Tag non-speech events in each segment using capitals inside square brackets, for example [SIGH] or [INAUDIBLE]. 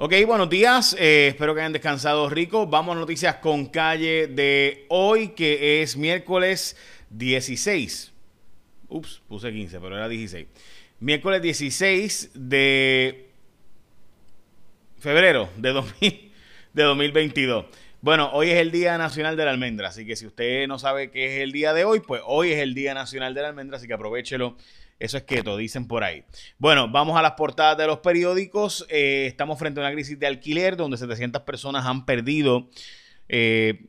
Ok, buenos días. Eh, espero que hayan descansado rico. Vamos a noticias con calle de hoy, que es miércoles 16. Ups, puse 15, pero era 16. Miércoles 16 de febrero de, de 2022. Bueno, hoy es el Día Nacional de la Almendra, así que si usted no sabe qué es el día de hoy, pues hoy es el Día Nacional de la Almendra, así que aprovechelo eso es keto, dicen por ahí. Bueno, vamos a las portadas de los periódicos. Eh, estamos frente a una crisis de alquiler donde 700 personas han perdido, eh,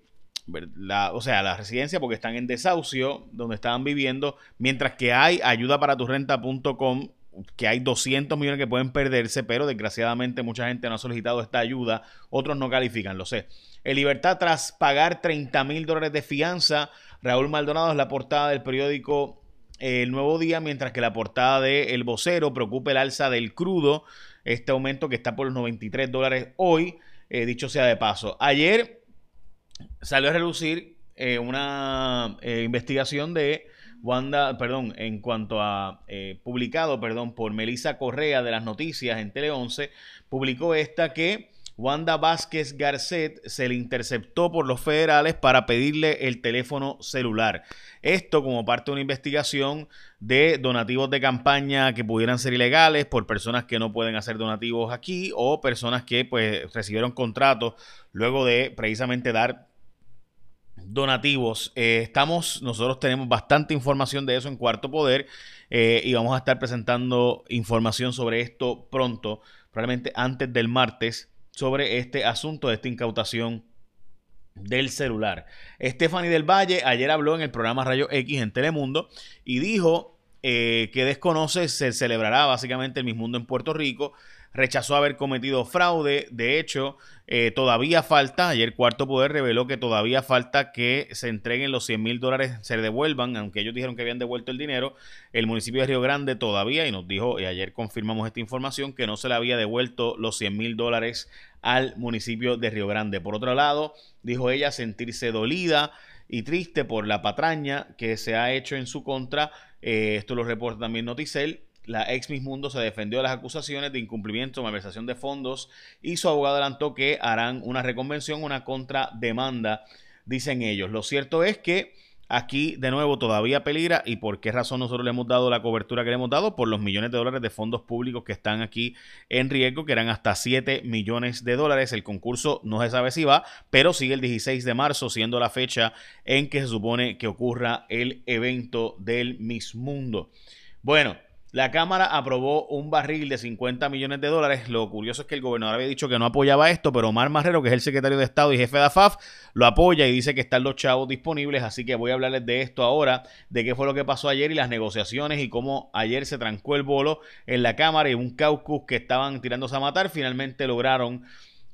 la, o sea, la residencia porque están en desahucio, donde estaban viviendo, mientras que hay ayuda para tu renta.com que hay 200 millones que pueden perderse, pero desgraciadamente mucha gente no ha solicitado esta ayuda, otros no califican, lo sé. En libertad tras pagar 30 mil dólares de fianza, Raúl Maldonado es la portada del periódico el nuevo día, mientras que la portada de El Vocero preocupa el alza del crudo, este aumento que está por los 93 dólares hoy, eh, dicho sea de paso. Ayer salió a relucir eh, una eh, investigación de Wanda, perdón, en cuanto a publicado, perdón, por Melissa Correa de las noticias en Tele 11, publicó esta que Wanda Vázquez Garcet se le interceptó por los federales para pedirle el teléfono celular. Esto como parte de una investigación de donativos de campaña que pudieran ser ilegales por personas que no pueden hacer donativos aquí o personas que pues recibieron contratos luego de precisamente dar donativos. Eh, estamos, nosotros tenemos bastante información de eso en Cuarto Poder eh, y vamos a estar presentando información sobre esto pronto, probablemente antes del martes sobre este asunto de esta incautación del celular. Stephanie del Valle ayer habló en el programa Rayo X en Telemundo y dijo eh, que desconoce, se celebrará básicamente el mismo mundo en Puerto Rico rechazó haber cometido fraude. De hecho, eh, todavía falta, ayer Cuarto Poder reveló que todavía falta que se entreguen los 100 mil dólares, se devuelvan, aunque ellos dijeron que habían devuelto el dinero. El municipio de Río Grande todavía, y nos dijo, y ayer confirmamos esta información, que no se le había devuelto los 100 mil dólares al municipio de Río Grande. Por otro lado, dijo ella sentirse dolida y triste por la patraña que se ha hecho en su contra. Eh, esto lo reporta también Noticel la ex Miss Mundo se defendió de las acusaciones de incumplimiento, malversación de fondos y su abogado adelantó que harán una reconvención, una contrademanda, dicen ellos. Lo cierto es que aquí de nuevo todavía peligra y por qué razón nosotros le hemos dado la cobertura que le hemos dado por los millones de dólares de fondos públicos que están aquí en riesgo, que eran hasta 7 millones de dólares. El concurso no se sabe si va, pero sigue el 16 de marzo siendo la fecha en que se supone que ocurra el evento del Miss Mundo. Bueno, la Cámara aprobó un barril de 50 millones de dólares. Lo curioso es que el gobernador había dicho que no apoyaba esto, pero Omar Marrero, que es el secretario de Estado y jefe de AFAF, lo apoya y dice que están los chavos disponibles. Así que voy a hablarles de esto ahora, de qué fue lo que pasó ayer y las negociaciones y cómo ayer se trancó el bolo en la Cámara y un caucus que estaban tirándose a matar. Finalmente lograron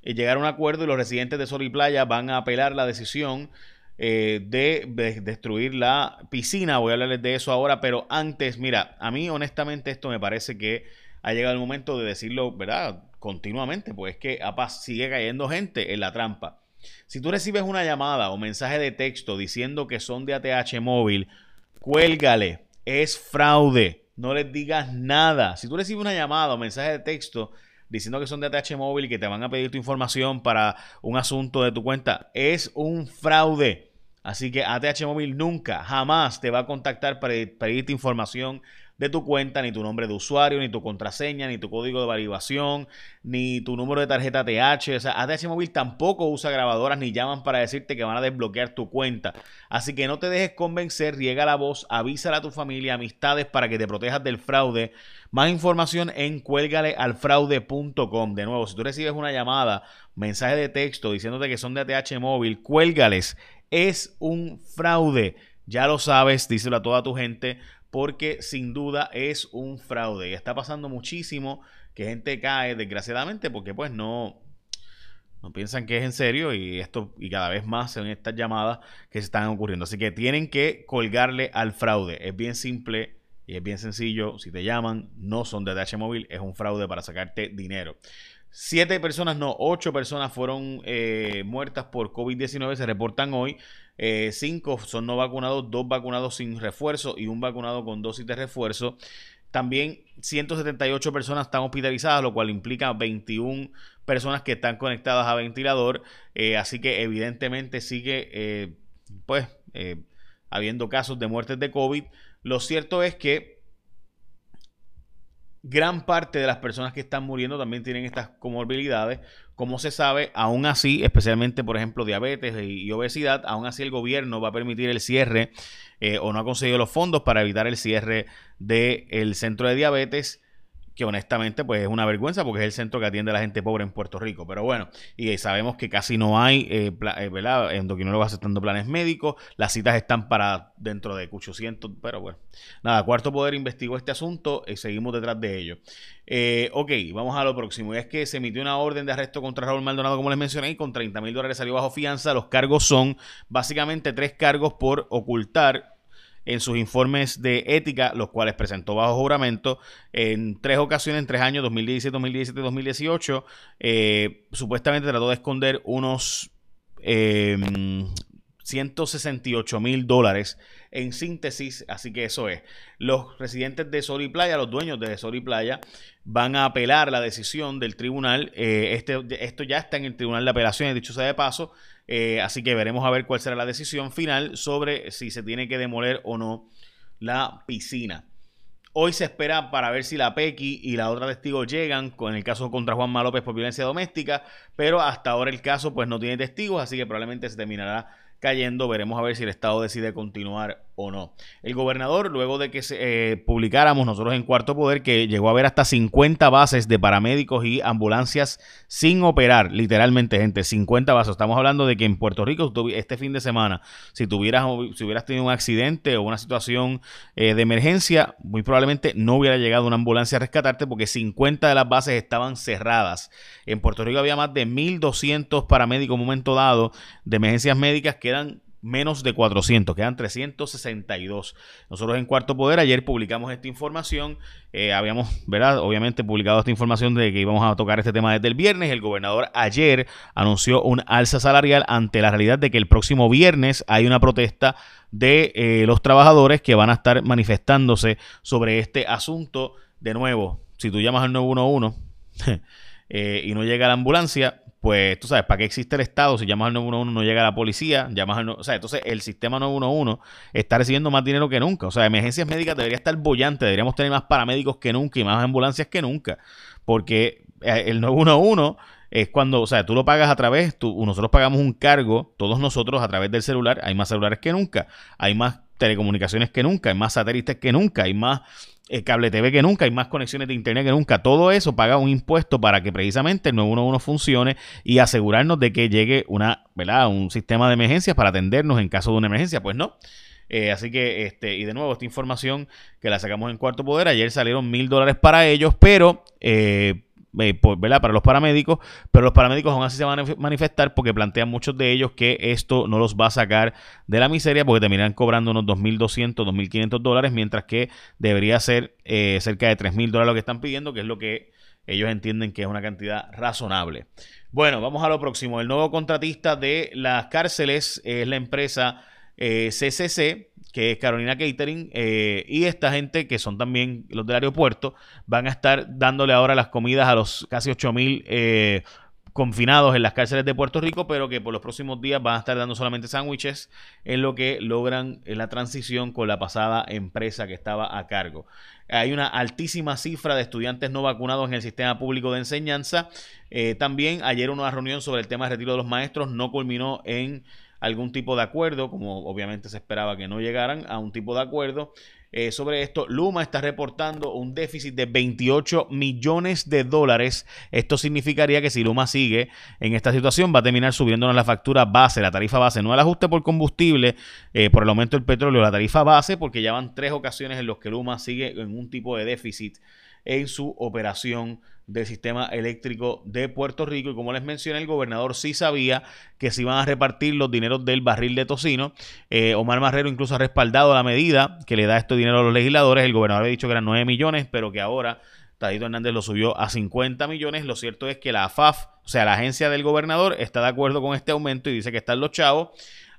eh, llegar a un acuerdo y los residentes de Sol y Playa van a apelar la decisión eh, de, destruir la piscina. Voy a hablarles de eso ahora, pero antes, mira, a mí honestamente esto me parece que ha llegado el momento de decirlo, ¿verdad? Continuamente, pues es que sigue cayendo gente en la trampa. Si tú recibes una llamada o mensaje de texto diciendo que son de ATH móvil, cuélgale, es fraude, no les digas nada. Si tú recibes una llamada o mensaje de texto diciendo que son de ATH móvil y que te van a pedir tu información para un asunto de tu cuenta, es un fraude. Así que ATH móvil nunca, jamás te va a contactar para pedirte información de tu cuenta, ni tu nombre de usuario, ni tu contraseña, ni tu código de validación, ni tu número de tarjeta ATH. O sea, ATH Móvil tampoco usa grabadoras ni llaman para decirte que van a desbloquear tu cuenta. Así que no te dejes convencer, riega la voz, avísala a tu familia, amistades para que te protejas del fraude. Más información en cuélgalealfraude.com. De nuevo, si tú recibes una llamada, mensaje de texto diciéndote que son de ATH Móvil, cuélgales. Es un fraude. Ya lo sabes, díselo a toda tu gente porque sin duda es un fraude. Y está pasando muchísimo que gente cae, desgraciadamente, porque pues no, no piensan que es en serio y esto y cada vez más son estas llamadas que se están ocurriendo. Así que tienen que colgarle al fraude. Es bien simple y es bien sencillo. Si te llaman, no son de DH Móvil, es un fraude para sacarte dinero. Siete personas, no, ocho personas fueron eh, muertas por COVID-19, se reportan hoy. Eh, cinco son no vacunados, dos vacunados sin refuerzo y un vacunado con dosis de refuerzo. También 178 personas están hospitalizadas, lo cual implica 21 personas que están conectadas a ventilador, eh, así que evidentemente sigue, eh, pues, habiendo casos de muertes de COVID. Lo cierto es que gran parte de las personas que están muriendo también tienen estas comorbilidades. Como se sabe, aún así, especialmente por ejemplo diabetes y, obesidad, aún así el gobierno va a permitir el cierre o no ha conseguido los fondos para evitar el cierre del centro de diabetes que honestamente pues es una vergüenza porque es el centro que atiende a la gente pobre en Puerto Rico. Pero bueno, y sabemos que casi no hay, eh, eh, ¿verdad? Endocrinólogos aceptando planes médicos, las citas están para dentro de 800, pero bueno. Nada, Cuarto Poder investigó este asunto y seguimos detrás de ello. Eh, ok, vamos a lo próximo. Y es que se emitió una orden de arresto contra Raúl Maldonado, como les mencioné, y con 30 mil dólares salió bajo fianza. Los cargos son básicamente tres cargos por ocultar en sus informes de ética, los cuales presentó bajo juramento en tres ocasiones, en tres años, 2017, 2017 2018. supuestamente trató de esconder unos 168 em, mil dólares en síntesis, así que eso es. Los residentes de Sol y Playa, los dueños de Sol y Playa, van a apelar la decisión del tribunal. Eh, este, esto ya está en el tribunal de apelaciones, dicho sea de paso. Eh, así que veremos a ver cuál será la decisión final sobre si se tiene que demoler o no la piscina. Hoy se espera para ver si la Pequi y la otra testigo llegan con el caso contra Juan López por violencia doméstica, pero hasta ahora el caso pues no tiene testigos, así que probablemente se terminará cayendo. Veremos a ver si el Estado decide continuar o no. El gobernador, luego de que se, eh, publicáramos nosotros en Cuarto Poder, que llegó a haber hasta 50 bases de paramédicos y ambulancias sin operar, literalmente, gente, 50 bases. Estamos hablando de que en Puerto Rico, este fin de semana, si tuvieras, si hubieras tenido un accidente o una situación eh, de emergencia, muy probablemente no hubiera llegado una ambulancia a rescatarte porque 50 de las bases estaban cerradas. En Puerto Rico había más de 1.200 paramédicos en un momento dado de emergencias médicas que eran menos de 400, quedan 362. Nosotros en Cuarto Poder ayer publicamos esta información, eh, habíamos, ¿verdad? Obviamente publicado esta información de que íbamos a tocar este tema desde el viernes. El gobernador ayer anunció un alza salarial ante la realidad de que el próximo viernes hay una protesta de eh, los trabajadores que van a estar manifestándose sobre este asunto. De nuevo, si tú llamas al 911 [LAUGHS] eh, y no llega la ambulancia, pues tú sabes, ¿para qué existe el Estado? Si llamas al 911 no llega la policía, llamas al... O sea, entonces el sistema 911 está recibiendo más dinero que nunca. O sea, emergencias médicas debería estar bollante, deberíamos tener más paramédicos que nunca y más ambulancias que nunca. Porque eh, el 911 es cuando, o sea, tú lo pagas a través, tú, nosotros pagamos un cargo, todos nosotros a través del celular, hay más celulares que nunca, hay más telecomunicaciones que nunca, hay más satélites que nunca, hay más el cable TV que nunca, hay más conexiones de internet que nunca. Todo eso paga un impuesto para que precisamente el 911 funcione y asegurarnos de que llegue una, ¿verdad? un sistema de emergencias para atendernos en caso de una emergencia. Pues no. Eh, así que, este, y de nuevo, esta información que la sacamos en Cuarto Poder, ayer salieron mil dólares para ellos, pero eh, eh, para los paramédicos, pero los paramédicos aún así se van a manifestar porque plantean muchos de ellos que esto no los va a sacar de la miseria porque terminan cobrando unos 2.200, 2.500 dólares, mientras que debería ser eh, cerca de 3.000 dólares lo que están pidiendo, que es lo que ellos entienden que es una cantidad razonable. Bueno, vamos a lo próximo. El nuevo contratista de las cárceles es la empresa CCC, eh, que es Carolina Catering, eh, y esta gente, que son también los del aeropuerto, van a estar dándole ahora las comidas a los casi 8 mil eh, confinados en las cárceles de Puerto Rico, pero que por los próximos días van a estar dando solamente sándwiches en lo que logran la transición con la pasada empresa que estaba a cargo. Hay una altísima cifra de estudiantes no vacunados en el sistema público de enseñanza. Eh, también ayer una reunión sobre el tema de retiro de los maestros no culminó en algún tipo de acuerdo, como obviamente se esperaba que no llegaran a un tipo de acuerdo. Eh, sobre esto, Luma está reportando un déficit de 28 millones de dólares. Esto significaría que si Luma sigue en esta situación, va a terminar subiéndonos la factura base, la tarifa base, no el ajuste por combustible, eh, por el aumento del petróleo, la tarifa base, porque ya van tres ocasiones en las que Luma sigue en un tipo de déficit en su operación del sistema eléctrico de Puerto Rico. Y como les mencioné, el gobernador sí sabía que se iban a repartir los dineros del barril de tocino. Eh, Omar Marrero incluso ha respaldado la medida que le da este dinero a los legisladores. El gobernador había dicho que eran 9 millones, pero que ahora Tadito Hernández lo subió a 50 millones. Lo cierto es que la AFAF, o sea, la agencia del gobernador, está de acuerdo con este aumento y dice que están los chavos.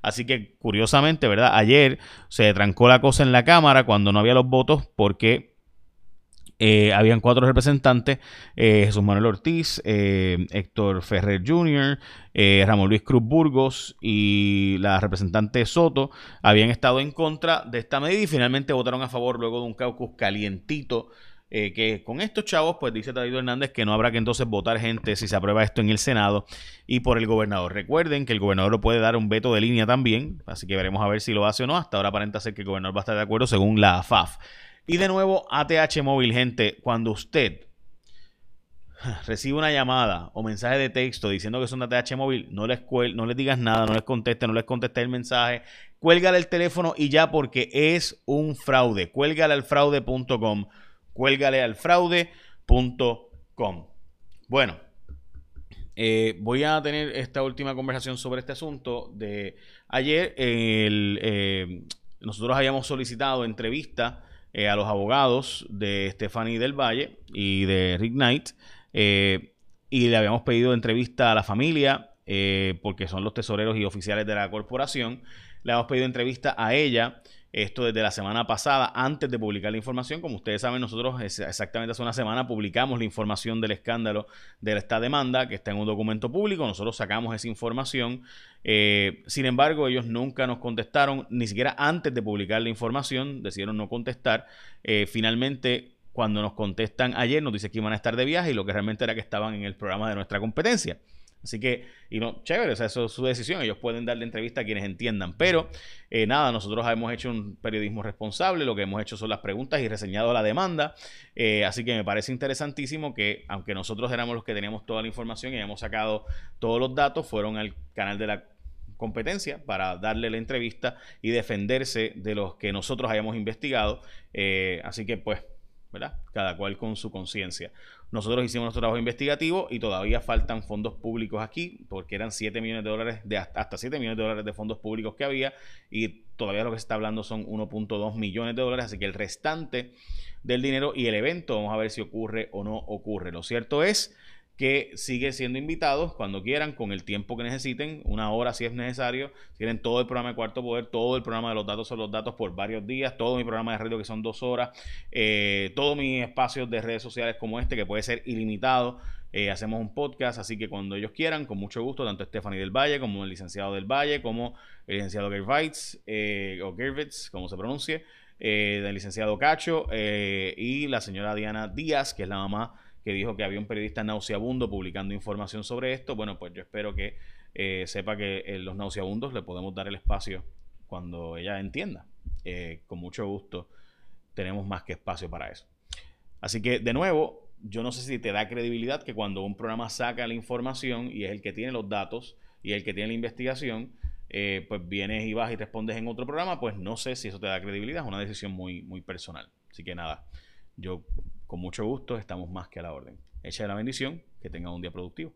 Así que, curiosamente, ¿verdad? Ayer se trancó la cosa en la Cámara cuando no había los votos porque Eh, habían cuatro representantes, eh, Jesús Manuel Ortiz, eh, Héctor Ferrer Jr., Ramón Luis Cruz Burgos y la representante Soto habían estado en contra de esta medida y finalmente votaron a favor luego de un caucus calientito. que con estos chavos, pues dice David Hernández que no habrá que entonces votar gente si se aprueba esto en el Senado y por el gobernador. Recuerden que el gobernador lo puede dar un veto de línea también, así que veremos a ver si lo hace o no. Hasta ahora aparenta ser que el gobernador va a estar de acuerdo según la AFAF. Y de nuevo, ATH móvil, gente, cuando usted [LAUGHS] recibe una llamada o mensaje de texto diciendo que son de ATH móvil, no les, no les digas nada, no les conteste, no les conteste el mensaje, cuélgale el teléfono y ya porque es un fraude. Cuélgale al fraude.com, cuélgale al fraude.com. Bueno, eh, voy a tener esta última conversación sobre este asunto de ayer. Eh, nosotros habíamos solicitado entrevista eh, a los abogados de Stephanie del Valle y de Rick Knight. Eh, y le habíamos pedido entrevista a la familia, eh, porque son los tesoreros y oficiales de la corporación. Le habíamos pedido entrevista a ella esto desde la semana pasada, antes de publicar la información. Como ustedes saben, nosotros exactamente hace una semana publicamos la información del escándalo de esta demanda, que está en un documento público. Nosotros sacamos esa información. Eh, sin embargo, ellos nunca nos contestaron, ni siquiera antes de publicar la información, decidieron no contestar. Eh, finalmente, cuando nos contestan ayer, nos dice que iban a estar de viaje y lo que realmente era que estaban en el programa de nuestra competencia. Así que, y no, chévere, o eso es su decisión, ellos pueden darle entrevista a quienes entiendan, pero eh, nada, nosotros hemos hecho un periodismo responsable, lo que hemos hecho son las preguntas y reseñado la demanda, eh, así que me parece interesantísimo que, aunque nosotros éramos los que teníamos toda la información y hemos sacado todos los datos, fueron al canal de la competencia para darle la entrevista y defenderse de los que nosotros hayamos investigado, eh, así que pues ¿verdad? Cada cual con su conciencia. Nosotros hicimos nuestro trabajo investigativo y todavía faltan fondos públicos aquí, porque eran 7 millones de dólares, de hasta 7 millones de dólares de fondos públicos que había, y todavía lo que se está hablando son 1.2 millones de dólares, así que el restante del dinero y el evento, vamos a ver si ocurre o no ocurre. Lo cierto es que sigue siendo invitados cuando quieran, con el tiempo que necesiten, una hora si es necesario. Quieren todo el programa de Cuarto Poder, todo el programa de los datos son los datos por varios días, todo mi programa de radio que son dos horas, eh, todos mis espacios de redes sociales como este que puede ser ilimitado. Eh, hacemos un podcast, así que cuando ellos quieran, con mucho gusto, tanto Stephanie del Valle como el licenciado del Valle, como el licenciado Gervitz, eh, o Gervitz, como se pronuncie, del licenciado Cacho, y la señora Diana Díaz, que es la mamá que dijo que había un periodista nauseabundo publicando información sobre esto. Bueno, pues yo espero que eh, sepa que eh, los nauseabundos le podemos dar el espacio cuando ella entienda. Eh, con mucho gusto tenemos más que espacio para eso. Así que, de nuevo, yo no sé si te da credibilidad que cuando un programa saca la información y es el que tiene los datos y el que tiene la investigación, pues vienes y vas y respondes en otro programa, pues no sé si eso te da credibilidad, es una decisión muy, muy personal. Así que nada, yo con mucho gusto estamos más que a la orden. Echa la bendición, que tengan un día productivo.